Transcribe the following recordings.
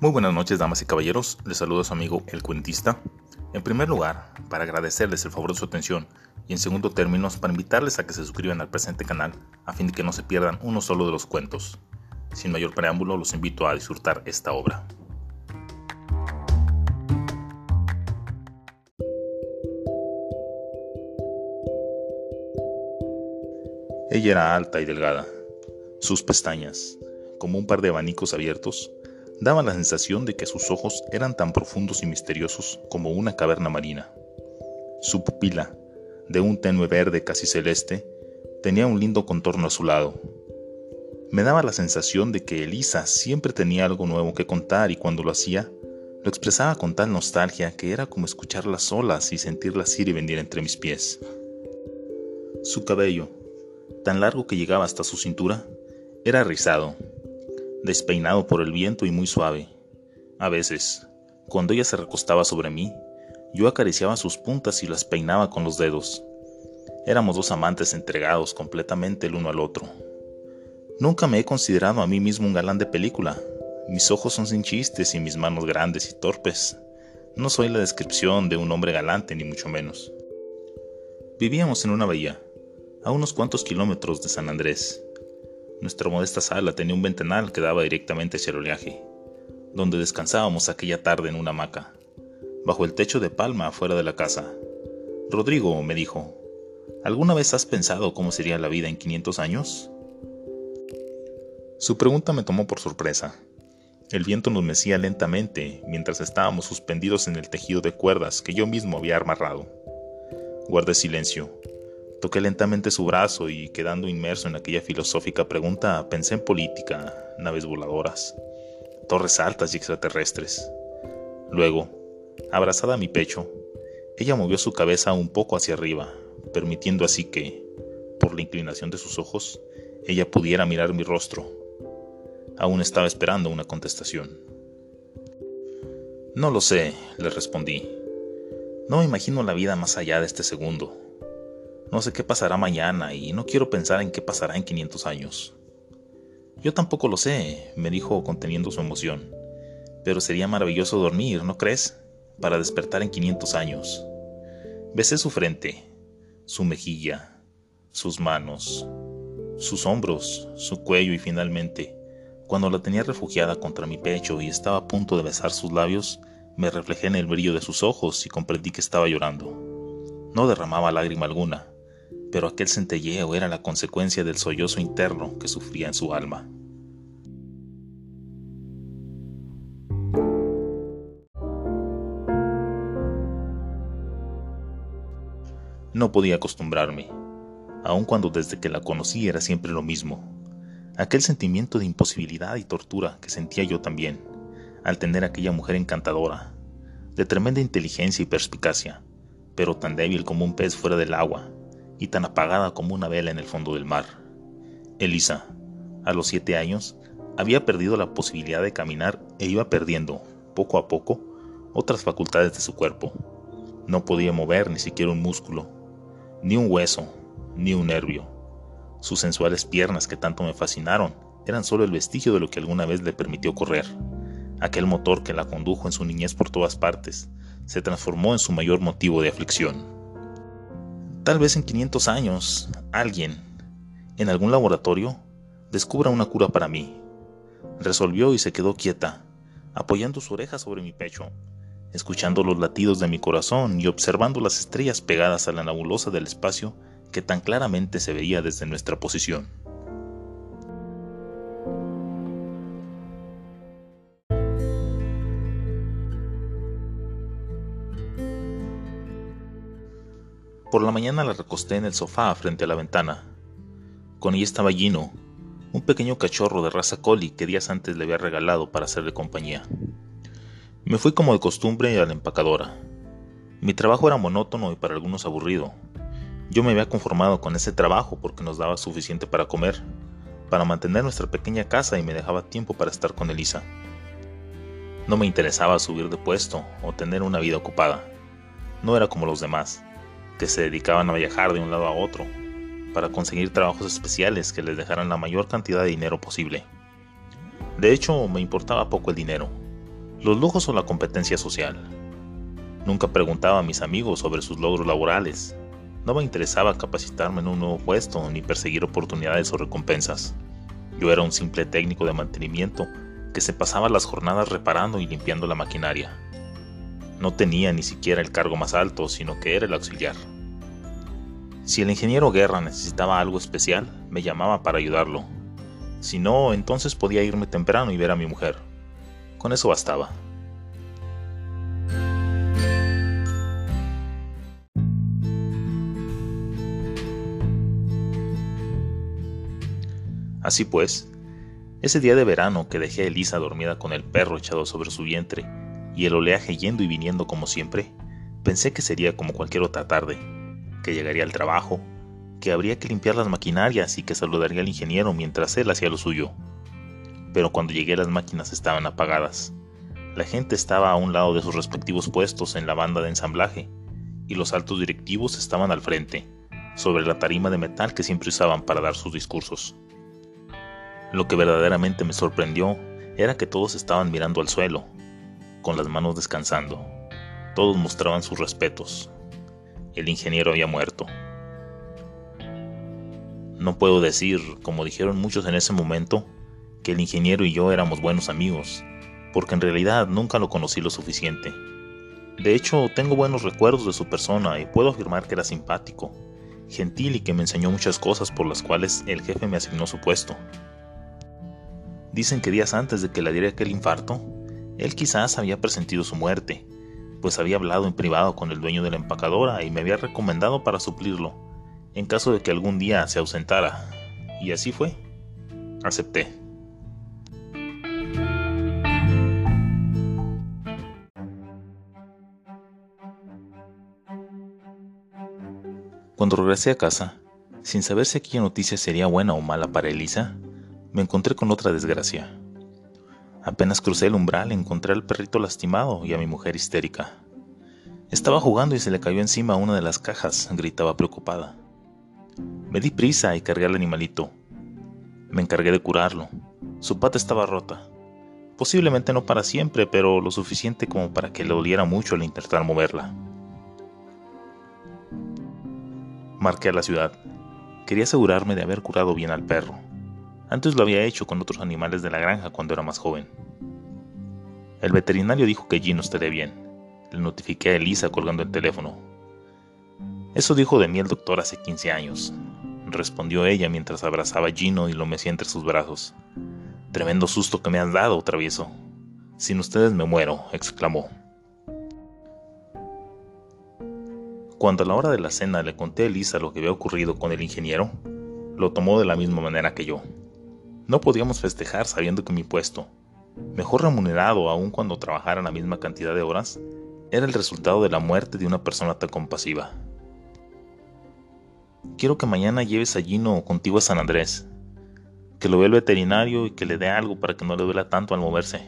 Muy buenas noches, damas y caballeros. Les saludo a su amigo El Cuentista. En primer lugar, para agradecerles el favor de su atención y en segundo término, para invitarles a que se suscriban al presente canal a fin de que no se pierdan uno solo de los cuentos. Sin mayor preámbulo, los invito a disfrutar esta obra. Ella era alta y delgada. Sus pestañas, como un par de abanicos abiertos, daban la sensación de que sus ojos eran tan profundos y misteriosos como una caverna marina. Su pupila, de un tenue verde casi celeste, tenía un lindo contorno azulado. Me daba la sensación de que Elisa siempre tenía algo nuevo que contar y cuando lo hacía, lo expresaba con tal nostalgia que era como escucharlas solas y sentirlas ir y venir entre mis pies. Su cabello, tan largo que llegaba hasta su cintura, era rizado, despeinado por el viento y muy suave. A veces, cuando ella se recostaba sobre mí, yo acariciaba sus puntas y las peinaba con los dedos. Éramos dos amantes entregados completamente el uno al otro. Nunca me he considerado a mí mismo un galán de película. Mis ojos son sin chistes y mis manos grandes y torpes. No soy la descripción de un hombre galante, ni mucho menos. Vivíamos en una bahía, a unos cuantos kilómetros de San Andrés. Nuestra modesta sala tenía un ventanal que daba directamente hacia el oleaje, donde descansábamos aquella tarde en una hamaca, bajo el techo de palma afuera de la casa. Rodrigo me dijo, ¿alguna vez has pensado cómo sería la vida en 500 años? Su pregunta me tomó por sorpresa. El viento nos mecía lentamente mientras estábamos suspendidos en el tejido de cuerdas que yo mismo había amarrado. Guardé silencio Toqué lentamente su brazo y, quedando inmerso en aquella filosófica pregunta, pensé en política, naves voladoras, torres altas y extraterrestres. Luego, abrazada a mi pecho, ella movió su cabeza un poco hacia arriba, permitiendo así que, por la inclinación de sus ojos, ella pudiera mirar mi rostro. Aún estaba esperando una contestación. No lo sé, le respondí. No me imagino la vida más allá de este segundo. No sé qué pasará mañana y no quiero pensar en qué pasará en 500 años. Yo tampoco lo sé, me dijo conteniendo su emoción. Pero sería maravilloso dormir, ¿no crees? Para despertar en 500 años. Besé su frente, su mejilla, sus manos, sus hombros, su cuello y finalmente, cuando la tenía refugiada contra mi pecho y estaba a punto de besar sus labios, me reflejé en el brillo de sus ojos y comprendí que estaba llorando. No derramaba lágrima alguna, pero aquel centelleo era la consecuencia del sollozo interno que sufría en su alma. No podía acostumbrarme, aun cuando desde que la conocí era siempre lo mismo. Aquel sentimiento de imposibilidad y tortura que sentía yo también, al tener aquella mujer encantadora, de tremenda inteligencia y perspicacia, pero tan débil como un pez fuera del agua, y tan apagada como una vela en el fondo del mar. Elisa, a los siete años, había perdido la posibilidad de caminar e iba perdiendo, poco a poco, otras facultades de su cuerpo. No podía mover ni siquiera un músculo, ni un hueso, ni un nervio. Sus sensuales piernas que tanto me fascinaron eran solo el vestigio de lo que alguna vez le permitió correr. Aquel motor que la condujo en su niñez por todas partes se transformó en su mayor motivo de aflicción. Tal vez en 500 años, alguien, en algún laboratorio, descubra una cura para mí. Resolvió y se quedó quieta, apoyando su oreja sobre mi pecho, escuchando los latidos de mi corazón y observando las estrellas pegadas a la nebulosa del espacio que tan claramente se veía desde nuestra posición. Por la mañana la recosté en el sofá frente a la ventana. Con ella estaba Gino, un pequeño cachorro de raza collie que días antes le había regalado para hacerle compañía. Me fui como de costumbre a la empacadora. Mi trabajo era monótono y para algunos aburrido. Yo me había conformado con ese trabajo porque nos daba suficiente para comer, para mantener nuestra pequeña casa y me dejaba tiempo para estar con Elisa. No me interesaba subir de puesto o tener una vida ocupada. No era como los demás que se dedicaban a viajar de un lado a otro para conseguir trabajos especiales que les dejaran la mayor cantidad de dinero posible. De hecho, me importaba poco el dinero. los lujos o la competencia social. Nunca preguntaba a mis amigos sobre sus logros laborales. No me interesaba capacitarme en un nuevo puesto ni perseguir oportunidades o recompensas. Yo era un simple técnico de mantenimiento que se pasaba las jornadas reparando y limpiando la maquinaria. No tenía ni siquiera el cargo más alto, sino que era el auxiliar. Si el ingeniero Guerra necesitaba algo especial, me llamaba para ayudarlo. Si no, entonces podía irme temprano y ver a mi mujer. Con eso bastaba. Así pues, ese día de verano que dejé a Elisa dormida con el perro echado sobre su vientre y el oleaje yendo y viniendo como siempre, pensé que sería como cualquier otra tarde, que llegaría al trabajo, que habría que limpiar las maquinarias y que saludaría al ingeniero mientras él hacía lo suyo. Pero cuando llegué las máquinas estaban apagadas. La gente estaba a un lado de sus respectivos puestos en la banda de ensamblaje y los altos directivos estaban al frente, sobre la tarima de metal que siempre usaban para dar sus discursos. Lo que verdaderamente me sorprendió era que todos estaban mirando al suelo, con las manos descansando. Todos mostraban sus respetos. El ingeniero había muerto. No puedo decir, como dijeron muchos en ese momento, que el ingeniero y yo éramos buenos amigos, porque en realidad nunca lo conocí lo suficiente. De hecho, tengo buenos recuerdos de su persona y puedo afirmar que era simpático, gentil y que me enseñó muchas cosas por las cuales el jefe me asignó su puesto. Dicen que días antes de que le diera aquel infarto, él quizás había presentido su muerte, pues había hablado en privado con el dueño de la empacadora y me había recomendado para suplirlo, en caso de que algún día se ausentara. Y así fue. Acepté. Cuando regresé a casa, sin saber si aquella noticia sería buena o mala para Elisa, me encontré con otra desgracia. Apenas crucé el umbral encontré al perrito lastimado y a mi mujer histérica. Estaba jugando y se le cayó encima una de las cajas, gritaba preocupada. Me di prisa y cargué al animalito. Me encargué de curarlo. Su pata estaba rota. Posiblemente no para siempre, pero lo suficiente como para que le doliera mucho al intentar moverla. Marqué a la ciudad. Quería asegurarme de haber curado bien al perro. Antes lo había hecho con otros animales de la granja cuando era más joven. El veterinario dijo que Gino estaría bien. Le notifiqué a Elisa colgando el teléfono. Eso dijo de mí el doctor hace 15 años, respondió ella mientras abrazaba a Gino y lo mecía entre sus brazos. Tremendo susto que me has dado, travieso. Sin ustedes me muero, exclamó. Cuando a la hora de la cena le conté a Elisa lo que había ocurrido con el ingeniero, lo tomó de la misma manera que yo. No podíamos festejar sabiendo que mi puesto, mejor remunerado aún cuando trabajara la misma cantidad de horas, era el resultado de la muerte de una persona tan compasiva. Quiero que mañana lleves a Gino contigo a San Andrés, que lo vea el veterinario y que le dé algo para que no le duela tanto al moverse.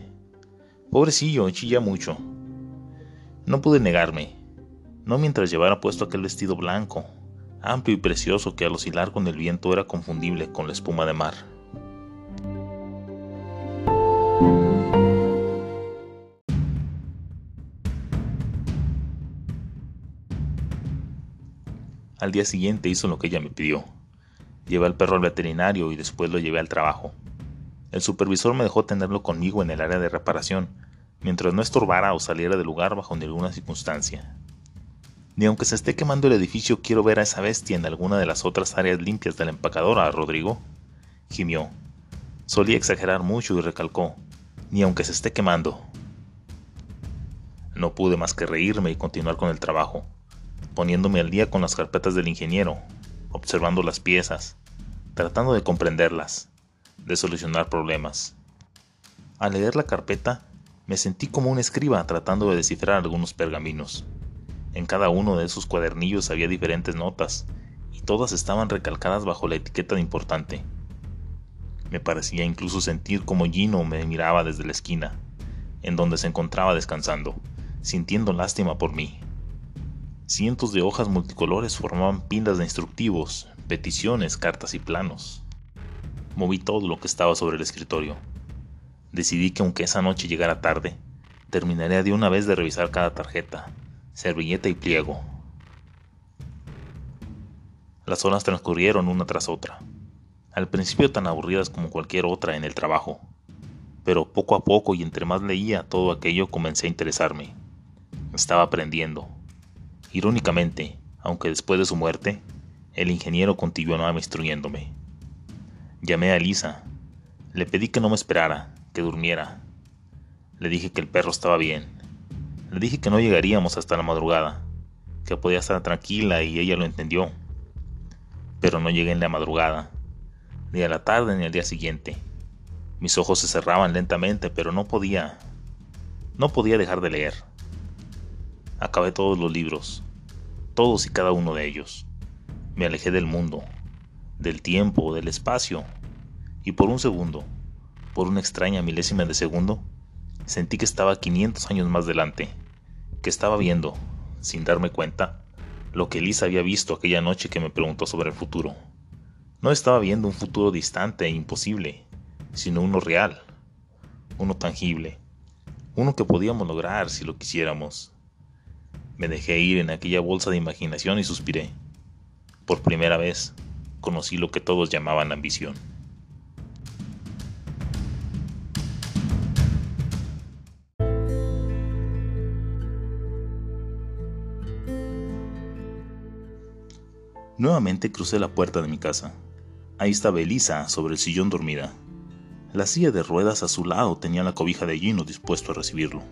Pobrecillo, chilla mucho. No pude negarme, no mientras llevara puesto aquel vestido blanco, amplio y precioso que al oscilar con el viento era confundible con la espuma de mar. Al día siguiente hizo lo que ella me pidió. Llevé al perro al veterinario y después lo llevé al trabajo. El supervisor me dejó tenerlo conmigo en el área de reparación, mientras no estorbara o saliera del lugar bajo ninguna circunstancia. Ni aunque se esté quemando el edificio quiero ver a esa bestia en alguna de las otras áreas limpias de la empacadora, Rodrigo. Gimió. Solía exagerar mucho y recalcó, ni aunque se esté quemando. No pude más que reírme y continuar con el trabajo poniéndome al día con las carpetas del ingeniero, observando las piezas, tratando de comprenderlas, de solucionar problemas. Al leer la carpeta, me sentí como un escriba tratando de descifrar algunos pergaminos. En cada uno de esos cuadernillos había diferentes notas, y todas estaban recalcadas bajo la etiqueta de importante. Me parecía incluso sentir como Gino me miraba desde la esquina, en donde se encontraba descansando, sintiendo lástima por mí. Cientos de hojas multicolores formaban pilas de instructivos, peticiones, cartas y planos. Moví todo lo que estaba sobre el escritorio. Decidí que aunque esa noche llegara tarde, Terminaré de una vez de revisar cada tarjeta, servilleta y pliego. Las horas transcurrieron una tras otra, al principio tan aburridas como cualquier otra en el trabajo, pero poco a poco y entre más leía todo aquello comencé a interesarme. Estaba aprendiendo. Irónicamente, aunque después de su muerte, el ingeniero continuaba instruyéndome. Llamé a Elisa. Le pedí que no me esperara, que durmiera. Le dije que el perro estaba bien. Le dije que no llegaríamos hasta la madrugada, que podía estar tranquila y ella lo entendió. Pero no llegué en la madrugada, ni a la tarde ni al día siguiente. Mis ojos se cerraban lentamente, pero no podía, no podía dejar de leer. Acabé todos los libros, todos y cada uno de ellos. Me alejé del mundo, del tiempo, del espacio, y por un segundo, por una extraña milésima de segundo, sentí que estaba 500 años más delante, que estaba viendo, sin darme cuenta, lo que Elisa había visto aquella noche que me preguntó sobre el futuro. No estaba viendo un futuro distante e imposible, sino uno real, uno tangible, uno que podíamos lograr si lo quisiéramos. Me dejé ir en aquella bolsa de imaginación y suspiré. Por primera vez, conocí lo que todos llamaban ambición. Nuevamente crucé la puerta de mi casa. Ahí estaba Elisa sobre el sillón dormida. La silla de ruedas a su lado tenía la cobija de Gino dispuesto a recibirlo.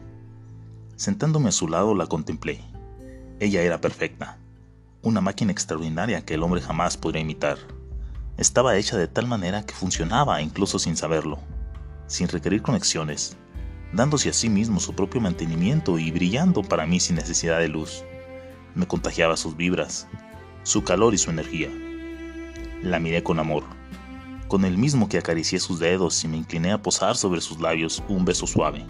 Sentándome a su lado la contemplé. Ella era perfecta, una máquina extraordinaria que el hombre jamás podría imitar. Estaba hecha de tal manera que funcionaba incluso sin saberlo, sin requerir conexiones, dándose a sí mismo su propio mantenimiento y brillando para mí sin necesidad de luz. Me contagiaba sus vibras, su calor y su energía. La miré con amor, con el mismo que acaricié sus dedos y me incliné a posar sobre sus labios un beso suave,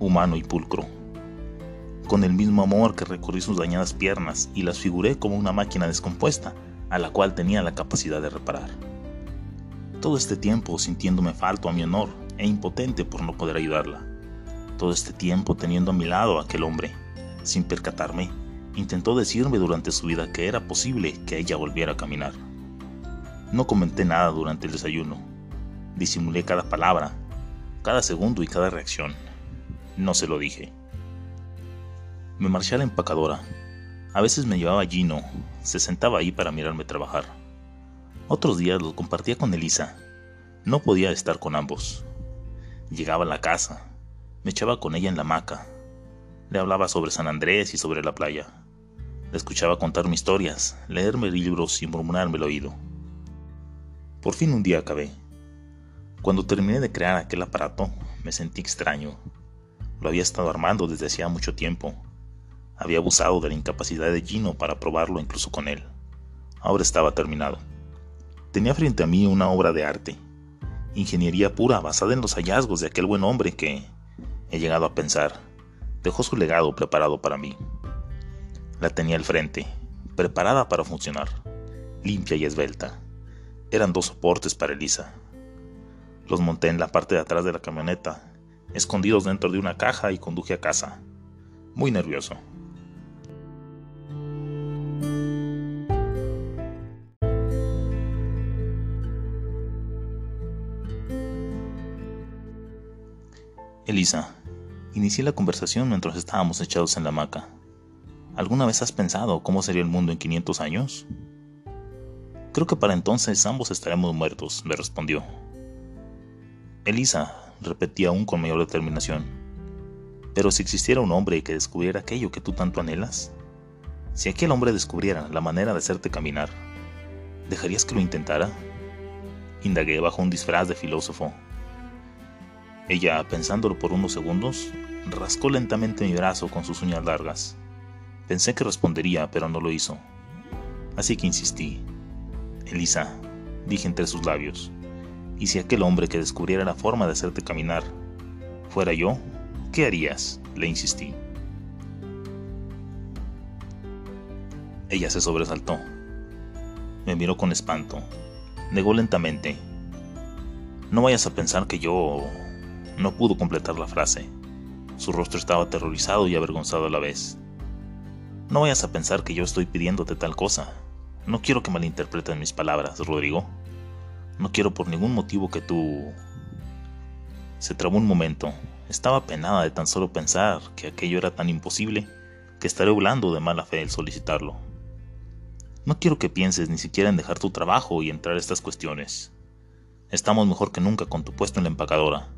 humano y pulcro con el mismo amor que recorrí sus dañadas piernas y las figuré como una máquina descompuesta, a la cual tenía la capacidad de reparar. Todo este tiempo sintiéndome falto a mi honor e impotente por no poder ayudarla. Todo este tiempo teniendo a mi lado a aquel hombre, sin percatarme, intentó decirme durante su vida que era posible que ella volviera a caminar. No comenté nada durante el desayuno. Disimulé cada palabra, cada segundo y cada reacción. No se lo dije. Me marché a la empacadora. A veces me llevaba Gino, se sentaba ahí para mirarme trabajar. Otros días lo compartía con Elisa. No podía estar con ambos. Llegaba a la casa, me echaba con ella en la hamaca. Le hablaba sobre San Andrés y sobre la playa. Le escuchaba contarme historias, leerme libros y murmurarme el oído. Por fin un día acabé. Cuando terminé de crear aquel aparato, me sentí extraño. Lo había estado armando desde hacía mucho tiempo había abusado de la incapacidad de Gino para probarlo incluso con él. Ahora estaba terminado. Tenía frente a mí una obra de arte, ingeniería pura basada en los hallazgos de aquel buen hombre que, he llegado a pensar, dejó su legado preparado para mí. La tenía al frente, preparada para funcionar, limpia y esbelta. Eran dos soportes para Elisa. Los monté en la parte de atrás de la camioneta, escondidos dentro de una caja y conduje a casa, muy nervioso. Elisa, inicié la conversación mientras estábamos echados en la hamaca. ¿Alguna vez has pensado cómo sería el mundo en 500 años? Creo que para entonces ambos estaremos muertos, me respondió. Elisa, repetía aún con mayor determinación. Pero si existiera un hombre que descubriera aquello que tú tanto anhelas, si aquel hombre descubriera la manera de hacerte caminar, ¿dejarías que lo intentara? Indagué bajo un disfraz de filósofo ella, pensándolo por unos segundos, rascó lentamente mi brazo con sus uñas largas. Pensé que respondería, pero no lo hizo. Así que insistí. Elisa, dije entre sus labios, ¿y si aquel hombre que descubriera la forma de hacerte caminar fuera yo? ¿Qué harías? Le insistí. Ella se sobresaltó. Me miró con espanto. Negó lentamente. No vayas a pensar que yo no pudo completar la frase. Su rostro estaba aterrorizado y avergonzado a la vez. No vayas a pensar que yo estoy pidiéndote tal cosa. No quiero que malinterpreten mis palabras, Rodrigo. No quiero por ningún motivo que tú... Se trabó un momento. Estaba penada de tan solo pensar que aquello era tan imposible que estaré hablando de mala fe el solicitarlo. No quiero que pienses ni siquiera en dejar tu trabajo y entrar a estas cuestiones. Estamos mejor que nunca con tu puesto en la empacadora.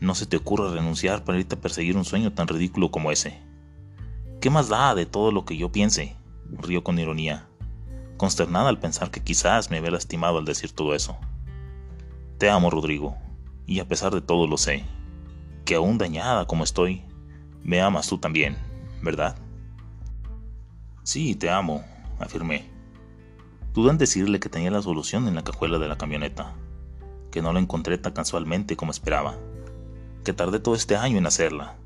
No se te ocurra renunciar para irte a perseguir un sueño tan ridículo como ese. ¿Qué más da de todo lo que yo piense? Río con ironía, consternada al pensar que quizás me había lastimado al decir todo eso. Te amo, Rodrigo, y a pesar de todo lo sé, que aún dañada como estoy, me amas tú también, ¿verdad? Sí, te amo, afirmé. Dudé en decirle que tenía la solución en la cajuela de la camioneta, que no la encontré tan casualmente como esperaba, que tardé todo este año en hacerla,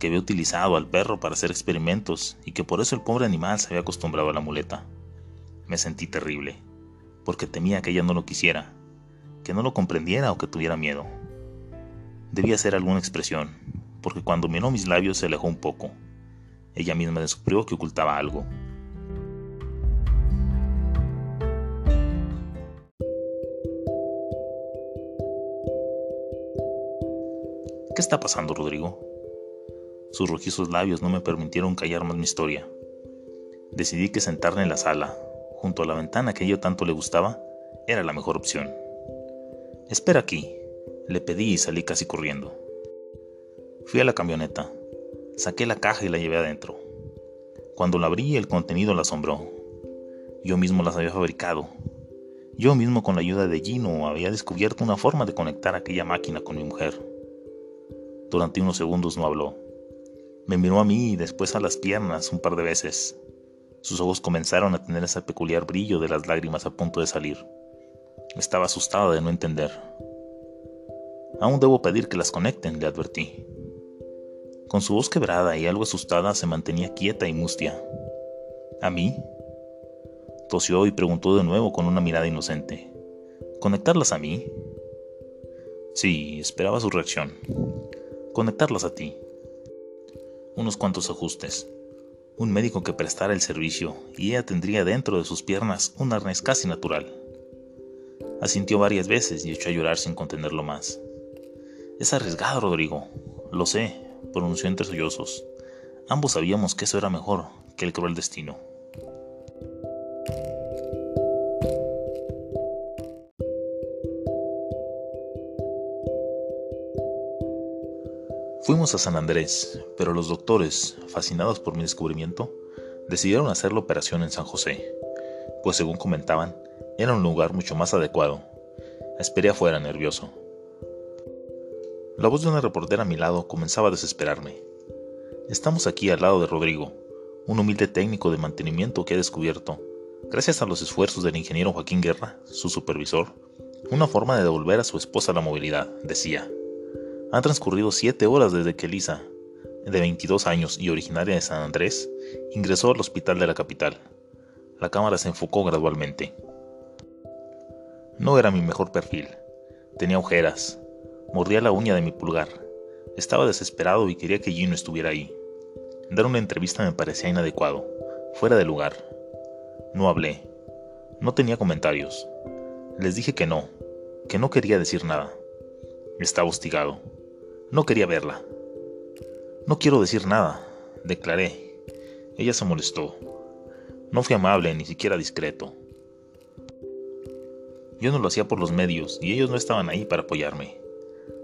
que había utilizado al perro para hacer experimentos y que por eso el pobre animal se había acostumbrado a la muleta. Me sentí terrible, porque temía que ella no lo quisiera, que no lo comprendiera o que tuviera miedo. Debía hacer alguna expresión, porque cuando miró mis labios se alejó un poco. Ella misma descubrió que ocultaba algo. ¿Qué está pasando, Rodrigo? Sus rojizos labios no me permitieron callar más mi historia. Decidí que sentarme en la sala, junto a la ventana que yo tanto le gustaba, era la mejor opción. Espera aquí, le pedí y salí casi corriendo. Fui a la camioneta, saqué la caja y la llevé adentro. Cuando la abrí, el contenido la asombró. Yo mismo las había fabricado. Yo mismo con la ayuda de Gino había descubierto una forma de conectar aquella máquina con mi mujer. Durante unos segundos no habló. Me miró a mí y después a las piernas un par de veces. Sus ojos comenzaron a tener ese peculiar brillo de las lágrimas a punto de salir. Estaba asustada de no entender. Aún debo pedir que las conecten, le advertí. Con su voz quebrada y algo asustada se mantenía quieta y mustia. ¿A mí? Tosió y preguntó de nuevo con una mirada inocente. ¿Conectarlas a mí? Sí, esperaba su reacción. Conectarlas a ti unos cuantos ajustes, un médico que prestara el servicio y ella tendría dentro de sus piernas un arnés casi natural. Asintió varias veces y echó a llorar sin contenerlo más. Es arriesgado, Rodrigo. Lo sé, pronunció entre sollozos. Ambos sabíamos que eso era mejor que el cruel destino. Fuimos a San Andrés, pero los doctores, fascinados por mi descubrimiento, decidieron hacer la operación en San José, pues según comentaban, era un lugar mucho más adecuado. Esperé afuera nervioso. La voz de una reportera a mi lado comenzaba a desesperarme. Estamos aquí al lado de Rodrigo, un humilde técnico de mantenimiento que ha descubierto, gracias a los esfuerzos del ingeniero Joaquín Guerra, su supervisor, una forma de devolver a su esposa la movilidad, decía. Han transcurrido siete horas desde que Lisa, de 22 años y originaria de San Andrés, ingresó al hospital de la capital. La cámara se enfocó gradualmente. No era mi mejor perfil. Tenía ojeras. Mordía la uña de mi pulgar. Estaba desesperado y quería que Gino estuviera ahí. Dar una entrevista me parecía inadecuado, fuera de lugar. No hablé. No tenía comentarios. Les dije que no, que no quería decir nada. Estaba hostigado. No quería verla. No quiero decir nada, declaré. Ella se molestó. No fui amable, ni siquiera discreto. Yo no lo hacía por los medios y ellos no estaban ahí para apoyarme.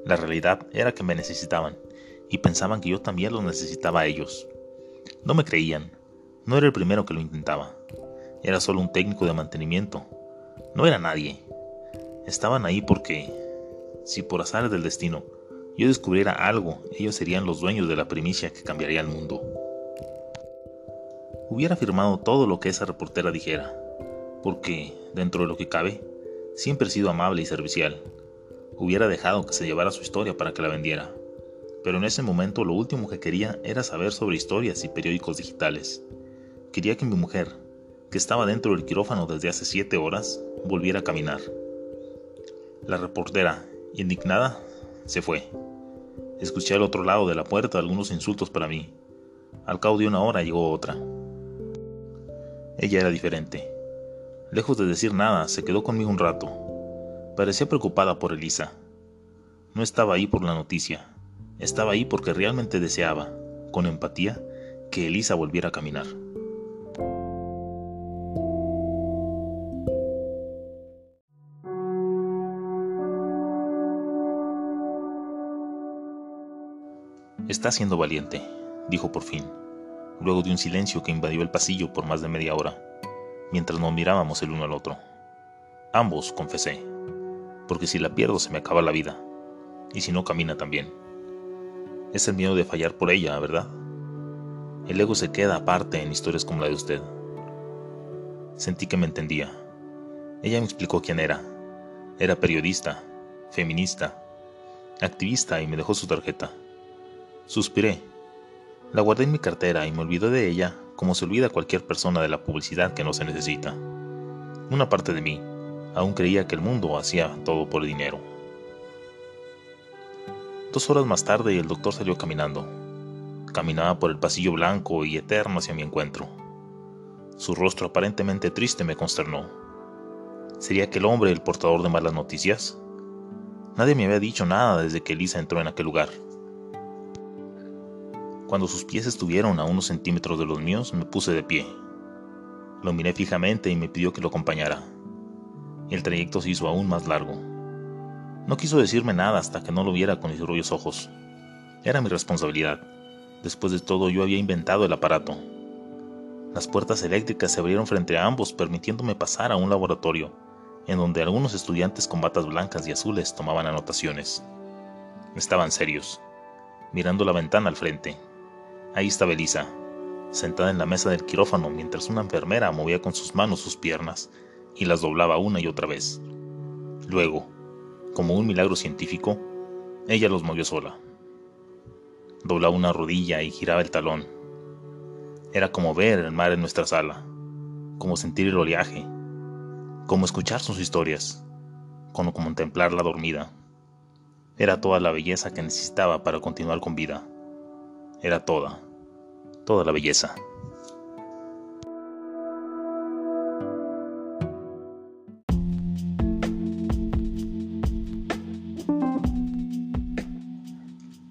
La realidad era que me necesitaban y pensaban que yo también los necesitaba a ellos. No me creían. No era el primero que lo intentaba. Era solo un técnico de mantenimiento. No era nadie. Estaban ahí porque, si por azar del destino, yo descubriera algo, ellos serían los dueños de la primicia que cambiaría el mundo. Hubiera afirmado todo lo que esa reportera dijera, porque, dentro de lo que cabe, siempre he sido amable y servicial. Hubiera dejado que se llevara su historia para que la vendiera. Pero en ese momento lo último que quería era saber sobre historias y periódicos digitales. Quería que mi mujer, que estaba dentro del quirófano desde hace siete horas, volviera a caminar. La reportera, indignada, se fue. Escuché al otro lado de la puerta algunos insultos para mí. Al cabo de una hora llegó otra. Ella era diferente. Lejos de decir nada, se quedó conmigo un rato. Parecía preocupada por Elisa. No estaba ahí por la noticia. Estaba ahí porque realmente deseaba, con empatía, que Elisa volviera a caminar. Está siendo valiente, dijo por fin, luego de un silencio que invadió el pasillo por más de media hora, mientras nos mirábamos el uno al otro. Ambos, confesé, porque si la pierdo se me acaba la vida, y si no camina también. Es el miedo de fallar por ella, ¿verdad? El ego se queda aparte en historias como la de usted. Sentí que me entendía. Ella me explicó quién era. Era periodista, feminista, activista y me dejó su tarjeta. Suspiré. La guardé en mi cartera y me olvidé de ella como se olvida cualquier persona de la publicidad que no se necesita. Una parte de mí aún creía que el mundo hacía todo por dinero. Dos horas más tarde el doctor salió caminando. Caminaba por el pasillo blanco y eterno hacia mi encuentro. Su rostro aparentemente triste me consternó. ¿Sería aquel hombre el portador de malas noticias? Nadie me había dicho nada desde que Elisa entró en aquel lugar. Cuando sus pies estuvieron a unos centímetros de los míos, me puse de pie. Lo miré fijamente y me pidió que lo acompañara. El trayecto se hizo aún más largo. No quiso decirme nada hasta que no lo viera con mis rubios ojos. Era mi responsabilidad. Después de todo, yo había inventado el aparato. Las puertas eléctricas se abrieron frente a ambos, permitiéndome pasar a un laboratorio, en donde algunos estudiantes con batas blancas y azules tomaban anotaciones. Estaban serios, mirando la ventana al frente. Ahí estaba Elisa, sentada en la mesa del quirófano mientras una enfermera movía con sus manos sus piernas y las doblaba una y otra vez. Luego, como un milagro científico, ella los movió sola. Doblaba una rodilla y giraba el talón. Era como ver el mar en nuestra sala, como sentir el oleaje, como escuchar sus historias, como contemplarla dormida. Era toda la belleza que necesitaba para continuar con vida era toda, toda la belleza.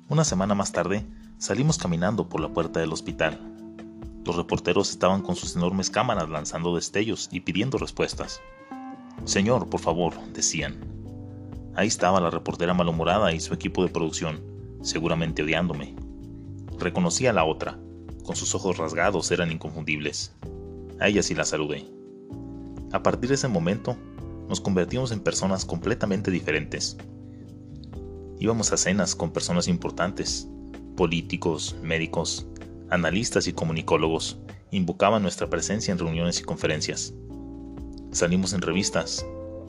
Una semana más tarde, salimos caminando por la puerta del hospital. Los reporteros estaban con sus enormes cámaras lanzando destellos y pidiendo respuestas. Señor, por favor, decían. Ahí estaba la reportera malhumorada y su equipo de producción, seguramente odiándome, Reconocí a la otra. Con sus ojos rasgados eran inconfundibles. A ella sí la saludé. A partir de ese momento, nos convertimos en personas completamente diferentes. Íbamos a cenas con personas importantes, políticos, médicos, analistas y comunicólogos, invocaban nuestra presencia en reuniones y conferencias. Salimos en revistas,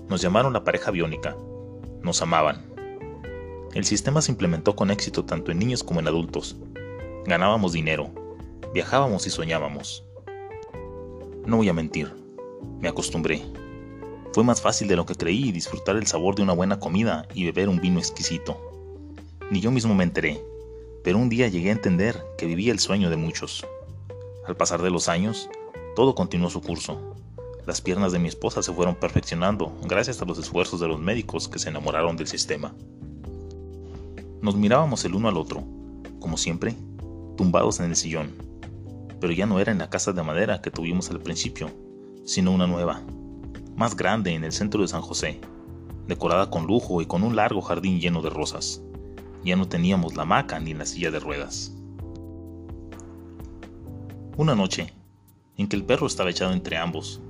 nos llamaron la pareja biónica, nos amaban. El sistema se implementó con éxito tanto en niños como en adultos, Ganábamos dinero, viajábamos y soñábamos. No voy a mentir, me acostumbré. Fue más fácil de lo que creí disfrutar el sabor de una buena comida y beber un vino exquisito. Ni yo mismo me enteré, pero un día llegué a entender que vivía el sueño de muchos. Al pasar de los años, todo continuó su curso. Las piernas de mi esposa se fueron perfeccionando gracias a los esfuerzos de los médicos que se enamoraron del sistema. Nos mirábamos el uno al otro, como siempre, tumbados en el sillón. Pero ya no era en la casa de madera que tuvimos al principio, sino una nueva, más grande en el centro de San José, decorada con lujo y con un largo jardín lleno de rosas. Ya no teníamos la hamaca ni la silla de ruedas. Una noche, en que el perro estaba echado entre ambos,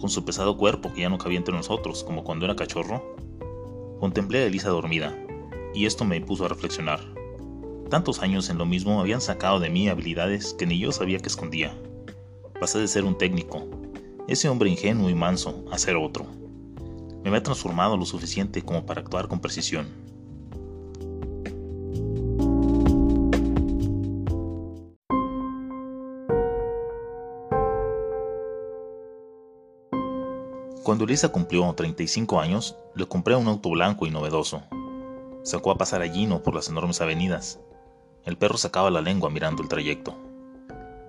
con su pesado cuerpo que ya no cabía entre nosotros como cuando era cachorro, contemplé a Elisa dormida, y esto me puso a reflexionar. Tantos años en lo mismo habían sacado de mí habilidades que ni yo sabía que escondía. Pasé de ser un técnico, ese hombre ingenuo y manso, a ser otro. Me había transformado lo suficiente como para actuar con precisión. Cuando Elisa cumplió 35 años, le compré un auto blanco y novedoso. Sacó a pasar a Gino por las enormes avenidas. El perro sacaba la lengua mirando el trayecto.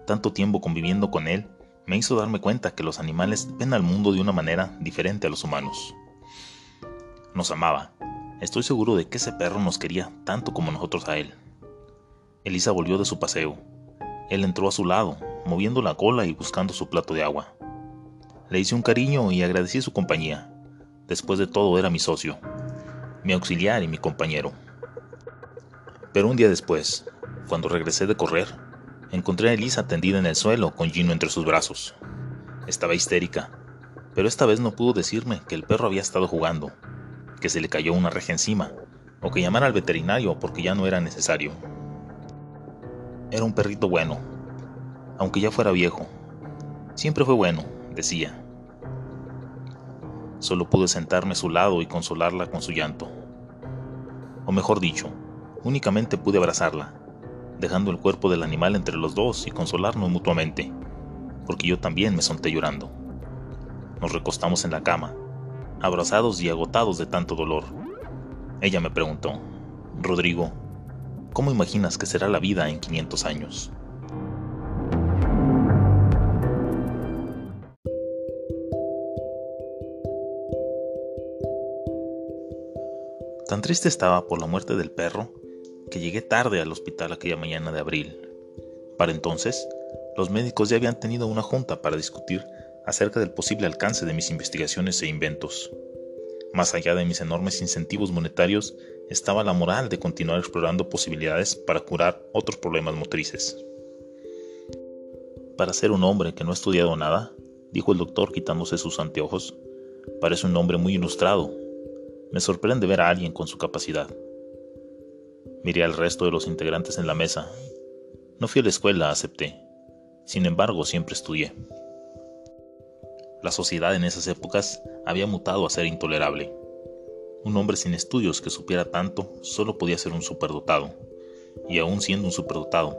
Tanto tiempo conviviendo con él me hizo darme cuenta que los animales ven al mundo de una manera diferente a los humanos. Nos amaba. Estoy seguro de que ese perro nos quería tanto como nosotros a él. Elisa volvió de su paseo. Él entró a su lado, moviendo la cola y buscando su plato de agua. Le hice un cariño y agradecí su compañía. Después de todo era mi socio mi auxiliar y mi compañero. Pero un día después, cuando regresé de correr, encontré a Elisa tendida en el suelo con Gino entre sus brazos. Estaba histérica, pero esta vez no pudo decirme que el perro había estado jugando, que se le cayó una reja encima, o que llamara al veterinario porque ya no era necesario. Era un perrito bueno, aunque ya fuera viejo. Siempre fue bueno, decía. Solo pude sentarme a su lado y consolarla con su llanto. O mejor dicho, únicamente pude abrazarla, dejando el cuerpo del animal entre los dos y consolarnos mutuamente, porque yo también me solté llorando. Nos recostamos en la cama, abrazados y agotados de tanto dolor. Ella me preguntó, Rodrigo, ¿cómo imaginas que será la vida en 500 años? Tan triste estaba por la muerte del perro que llegué tarde al hospital aquella mañana de abril. Para entonces, los médicos ya habían tenido una junta para discutir acerca del posible alcance de mis investigaciones e inventos. Más allá de mis enormes incentivos monetarios estaba la moral de continuar explorando posibilidades para curar otros problemas motrices. Para ser un hombre que no ha estudiado nada, dijo el doctor quitándose sus anteojos, parece un hombre muy ilustrado, me sorprende ver a alguien con su capacidad. Miré al resto de los integrantes en la mesa. No fui a la escuela, acepté. Sin embargo, siempre estudié. La sociedad en esas épocas había mutado a ser intolerable. Un hombre sin estudios que supiera tanto solo podía ser un superdotado. Y aún siendo un superdotado,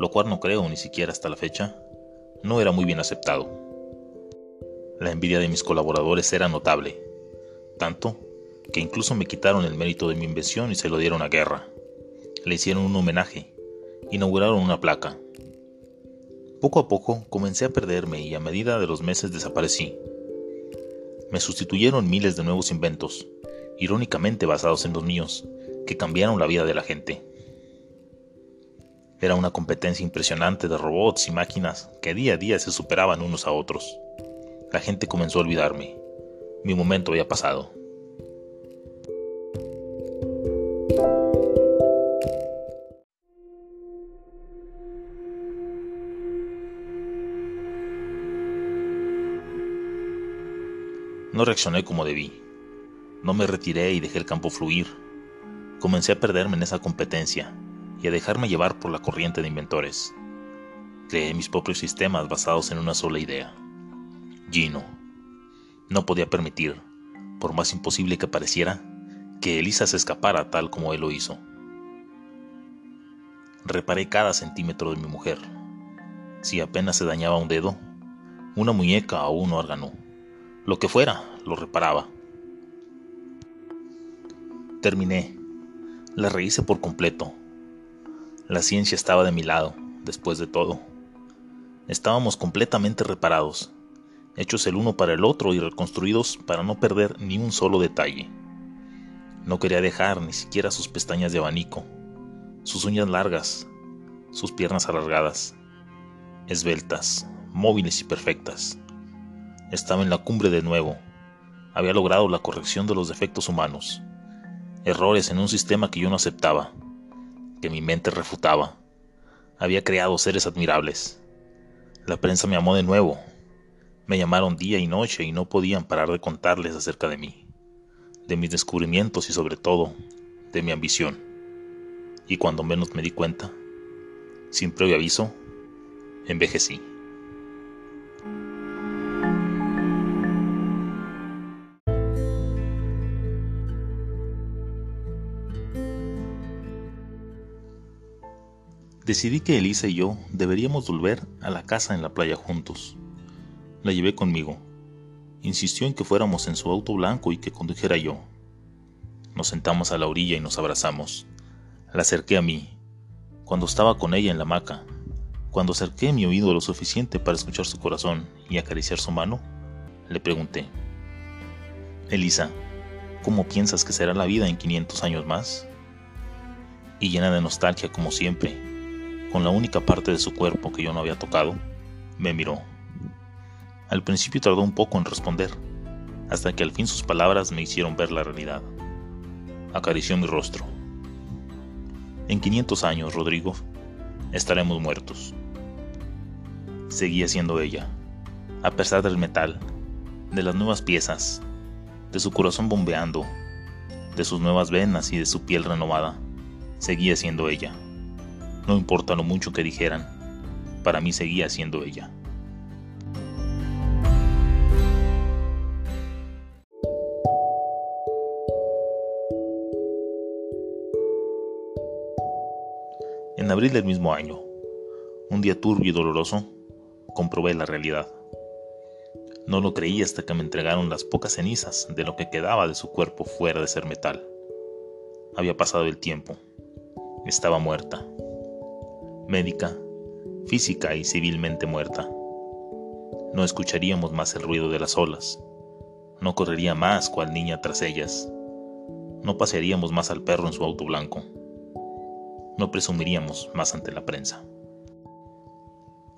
lo cual no creo ni siquiera hasta la fecha, no era muy bien aceptado. La envidia de mis colaboradores era notable, tanto que incluso me quitaron el mérito de mi invención y se lo dieron a guerra. Le hicieron un homenaje, inauguraron una placa. Poco a poco comencé a perderme y a medida de los meses desaparecí. Me sustituyeron miles de nuevos inventos, irónicamente basados en los míos, que cambiaron la vida de la gente. Era una competencia impresionante de robots y máquinas que día a día se superaban unos a otros. La gente comenzó a olvidarme. Mi momento había pasado. No reaccioné como debí. No me retiré y dejé el campo fluir. Comencé a perderme en esa competencia y a dejarme llevar por la corriente de inventores. Creé mis propios sistemas basados en una sola idea. Gino. No podía permitir, por más imposible que pareciera, que Elisa se escapara tal como él lo hizo. Reparé cada centímetro de mi mujer. Si apenas se dañaba un dedo, una muñeca o un órgano, lo que fuera, lo reparaba. Terminé. La rehice por completo. La ciencia estaba de mi lado, después de todo. Estábamos completamente reparados, hechos el uno para el otro y reconstruidos para no perder ni un solo detalle. No quería dejar ni siquiera sus pestañas de abanico, sus uñas largas, sus piernas alargadas, esbeltas, móviles y perfectas. Estaba en la cumbre de nuevo. Había logrado la corrección de los defectos humanos, errores en un sistema que yo no aceptaba, que mi mente refutaba. Había creado seres admirables. La prensa me amó de nuevo. Me llamaron día y noche y no podían parar de contarles acerca de mí, de mis descubrimientos y sobre todo de mi ambición. Y cuando menos me di cuenta, sin previo aviso, envejecí. Decidí que Elisa y yo deberíamos volver a la casa en la playa juntos. La llevé conmigo. Insistió en que fuéramos en su auto blanco y que condujera yo. Nos sentamos a la orilla y nos abrazamos. La acerqué a mí, cuando estaba con ella en la hamaca. Cuando acerqué mi oído lo suficiente para escuchar su corazón y acariciar su mano, le pregunté, Elisa, ¿cómo piensas que será la vida en 500 años más? Y llena de nostalgia como siempre, con la única parte de su cuerpo que yo no había tocado, me miró. Al principio tardó un poco en responder, hasta que al fin sus palabras me hicieron ver la realidad. Acarició mi rostro. En 500 años, Rodrigo, estaremos muertos. Seguía siendo ella, a pesar del metal, de las nuevas piezas, de su corazón bombeando, de sus nuevas venas y de su piel renovada. Seguía siendo ella. No importa lo mucho que dijeran, para mí seguía siendo ella. En abril del mismo año, un día turbio y doloroso, comprobé la realidad. No lo creí hasta que me entregaron las pocas cenizas de lo que quedaba de su cuerpo fuera de ser metal. Había pasado el tiempo. Estaba muerta. Médica, física y civilmente muerta. No escucharíamos más el ruido de las olas. No correría más cual niña tras ellas. No pasearíamos más al perro en su auto blanco no presumiríamos más ante la prensa.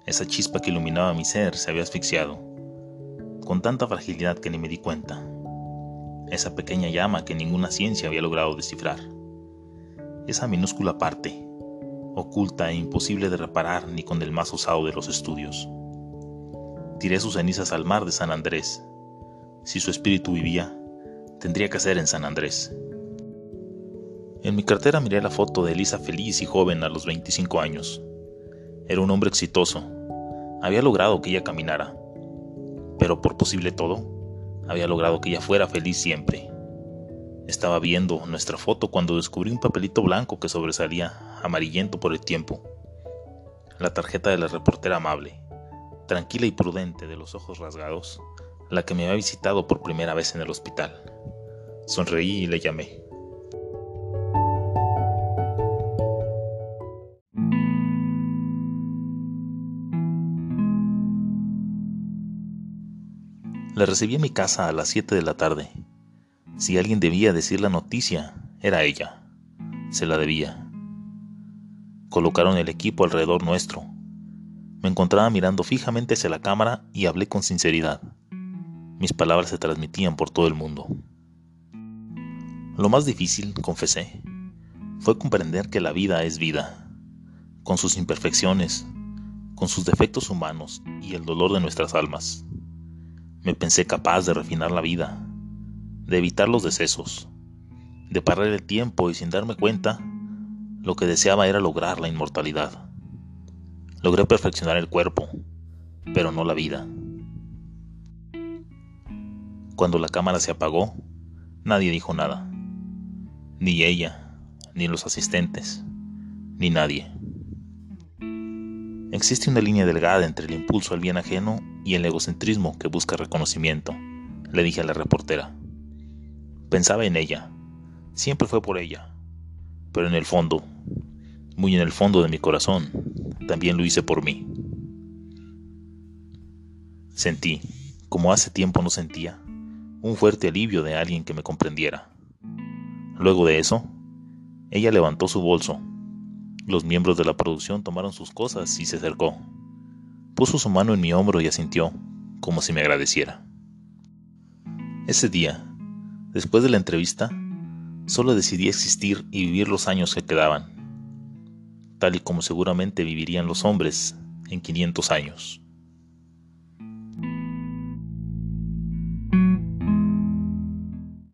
Esa chispa que iluminaba mi ser se había asfixiado, con tanta fragilidad que ni me di cuenta. Esa pequeña llama que ninguna ciencia había logrado descifrar. Esa minúscula parte, oculta e imposible de reparar ni con el más osado de los estudios. Tiré sus cenizas al mar de San Andrés. Si su espíritu vivía, tendría que ser en San Andrés. En mi cartera miré la foto de Elisa feliz y joven a los 25 años. Era un hombre exitoso. Había logrado que ella caminara. Pero por posible todo, había logrado que ella fuera feliz siempre. Estaba viendo nuestra foto cuando descubrí un papelito blanco que sobresalía, amarillento por el tiempo. La tarjeta de la reportera amable, tranquila y prudente de los ojos rasgados, la que me había visitado por primera vez en el hospital. Sonreí y le llamé. La recibí en mi casa a las 7 de la tarde. Si alguien debía decir la noticia, era ella. Se la debía. Colocaron el equipo alrededor nuestro. Me encontraba mirando fijamente hacia la cámara y hablé con sinceridad. Mis palabras se transmitían por todo el mundo. Lo más difícil, confesé, fue comprender que la vida es vida, con sus imperfecciones, con sus defectos humanos y el dolor de nuestras almas. Me pensé capaz de refinar la vida, de evitar los decesos, de parar el tiempo y sin darme cuenta, lo que deseaba era lograr la inmortalidad. Logré perfeccionar el cuerpo, pero no la vida. Cuando la cámara se apagó, nadie dijo nada. Ni ella, ni los asistentes, ni nadie. Existe una línea delgada entre el impulso al bien ajeno y el egocentrismo que busca reconocimiento, le dije a la reportera. Pensaba en ella, siempre fue por ella, pero en el fondo, muy en el fondo de mi corazón, también lo hice por mí. Sentí, como hace tiempo no sentía, un fuerte alivio de alguien que me comprendiera. Luego de eso, ella levantó su bolso los miembros de la producción tomaron sus cosas y se acercó. Puso su mano en mi hombro y asintió, como si me agradeciera. Ese día, después de la entrevista, solo decidí existir y vivir los años que quedaban, tal y como seguramente vivirían los hombres en 500 años.